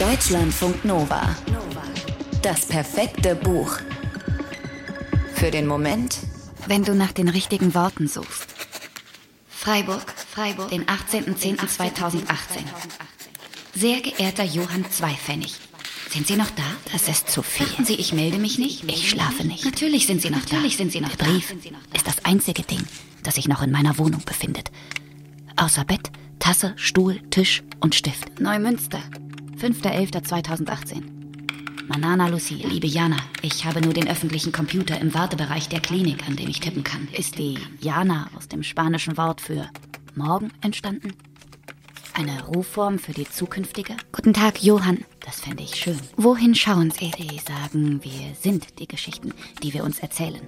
Deutschlandfunk Nova. Das perfekte Buch. Für den Moment, wenn du nach den richtigen Worten suchst. Freiburg, Freiburg, den 18.10.2018. Sehr geehrter Johann Zweipfennig. Sind Sie noch da? Das ist zu viel. Dachten Sie, ich melde mich nicht? Ich schlafe nicht. Natürlich sind Sie noch Natürlich da. sind Sie noch Der Brief ist das einzige Ding, das sich noch in meiner Wohnung befindet. Außer Bett, Tasse, Stuhl, Tisch und Stift. Neumünster, 5.11.2018. Manana Lucy, liebe Jana, ich habe nur den öffentlichen Computer im Wartebereich der Klinik, an dem ich tippen kann. Ist die Jana aus dem spanischen Wort für morgen entstanden? Eine Rufform für die zukünftige? Guten Tag, Johann. Das fände ich schön. Wohin schauen Sie? Sie sagen, wir sind die Geschichten, die wir uns erzählen.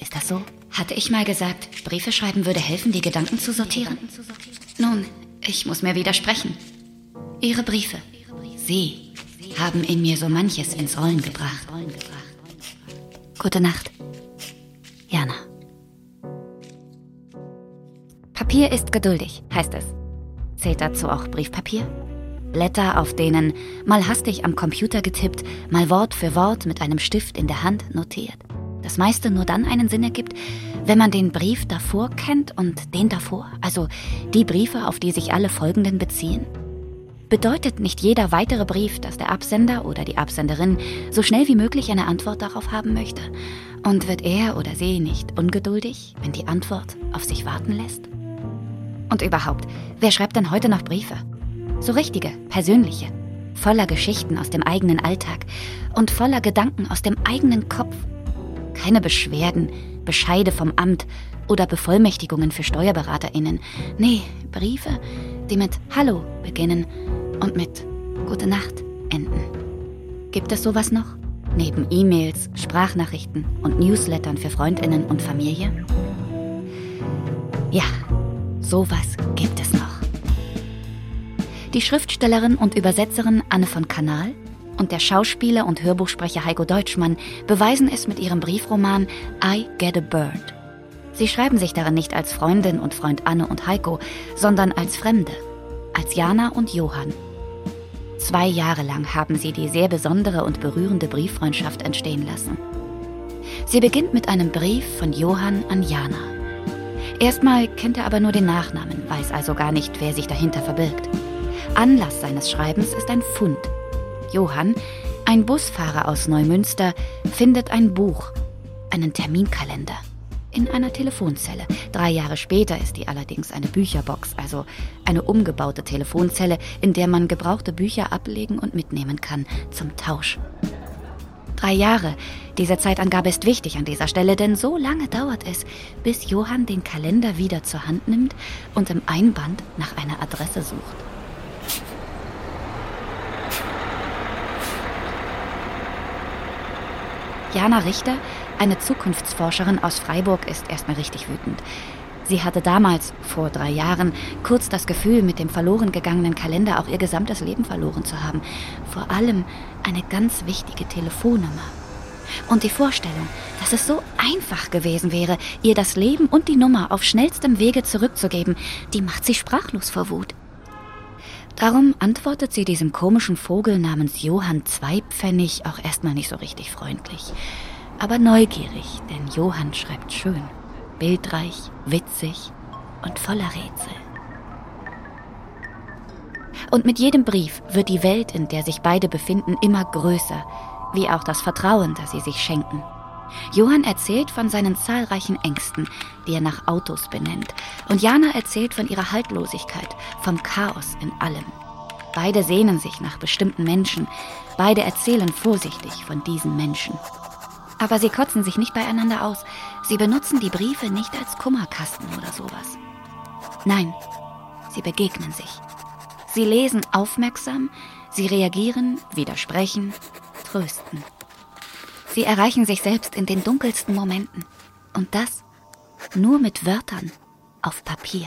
Ist das so? Hatte ich mal gesagt, Briefe schreiben würde helfen, die Gedanken zu sortieren? Nun, ich muss mir widersprechen. Ihre Briefe, Sie haben in mir so manches ins Rollen gebracht. Gute Nacht, Jana. Papier ist geduldig, heißt es. Zählt dazu auch Briefpapier? Blätter, auf denen, mal hastig am Computer getippt, mal Wort für Wort mit einem Stift in der Hand notiert. Das meiste nur dann einen Sinn ergibt, wenn man den Brief davor kennt und den davor, also die Briefe, auf die sich alle folgenden beziehen bedeutet nicht jeder weitere Brief, dass der Absender oder die Absenderin so schnell wie möglich eine Antwort darauf haben möchte? Und wird er oder sie nicht ungeduldig, wenn die Antwort auf sich warten lässt? Und überhaupt, wer schreibt denn heute noch Briefe? So richtige, persönliche, voller Geschichten aus dem eigenen Alltag und voller Gedanken aus dem eigenen Kopf. Keine Beschwerden, Bescheide vom Amt oder Bevollmächtigungen für SteuerberaterInnen. Nee, Briefe, die mit Hallo beginnen und mit Gute Nacht enden. Gibt es sowas noch? Neben E-Mails, Sprachnachrichten und Newslettern für Freundinnen und Familie? Ja, sowas gibt es noch. Die Schriftstellerin und Übersetzerin Anne von Kanal und der Schauspieler und Hörbuchsprecher Heiko Deutschmann beweisen es mit ihrem Briefroman I Get a Bird. Sie schreiben sich darin nicht als Freundin und Freund Anne und Heiko, sondern als Fremde, als Jana und Johann Zwei Jahre lang haben sie die sehr besondere und berührende Brieffreundschaft entstehen lassen. Sie beginnt mit einem Brief von Johann an Jana. Erstmal kennt er aber nur den Nachnamen, weiß also gar nicht, wer sich dahinter verbirgt. Anlass seines Schreibens ist ein Fund. Johann, ein Busfahrer aus Neumünster, findet ein Buch, einen Terminkalender in einer Telefonzelle. Drei Jahre später ist die allerdings eine Bücherbox, also eine umgebaute Telefonzelle, in der man gebrauchte Bücher ablegen und mitnehmen kann zum Tausch. Drei Jahre. Diese Zeitangabe ist wichtig an dieser Stelle, denn so lange dauert es, bis Johann den Kalender wieder zur Hand nimmt und im Einband nach einer Adresse sucht. Jana Richter eine Zukunftsforscherin aus Freiburg ist erstmal richtig wütend. Sie hatte damals, vor drei Jahren, kurz das Gefühl, mit dem verloren gegangenen Kalender auch ihr gesamtes Leben verloren zu haben. Vor allem eine ganz wichtige Telefonnummer. Und die Vorstellung, dass es so einfach gewesen wäre, ihr das Leben und die Nummer auf schnellstem Wege zurückzugeben, die macht sie sprachlos vor Wut. Darum antwortet sie diesem komischen Vogel namens Johann Zweipfennig auch erstmal nicht so richtig freundlich aber neugierig, denn Johann schreibt schön, bildreich, witzig und voller Rätsel. Und mit jedem Brief wird die Welt, in der sich beide befinden, immer größer, wie auch das Vertrauen, das sie sich schenken. Johann erzählt von seinen zahlreichen Ängsten, die er nach Autos benennt, und Jana erzählt von ihrer Haltlosigkeit, vom Chaos in allem. Beide sehnen sich nach bestimmten Menschen, beide erzählen vorsichtig von diesen Menschen. Aber sie kotzen sich nicht beieinander aus. Sie benutzen die Briefe nicht als Kummerkasten oder sowas. Nein, sie begegnen sich. Sie lesen aufmerksam, sie reagieren, widersprechen, trösten. Sie erreichen sich selbst in den dunkelsten Momenten. Und das nur mit Wörtern auf Papier.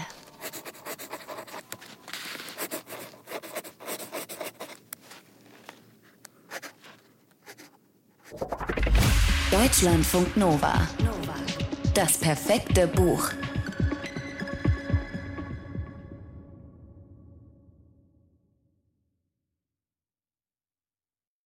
Deutschlandfunk Nova. Das perfekte Buch.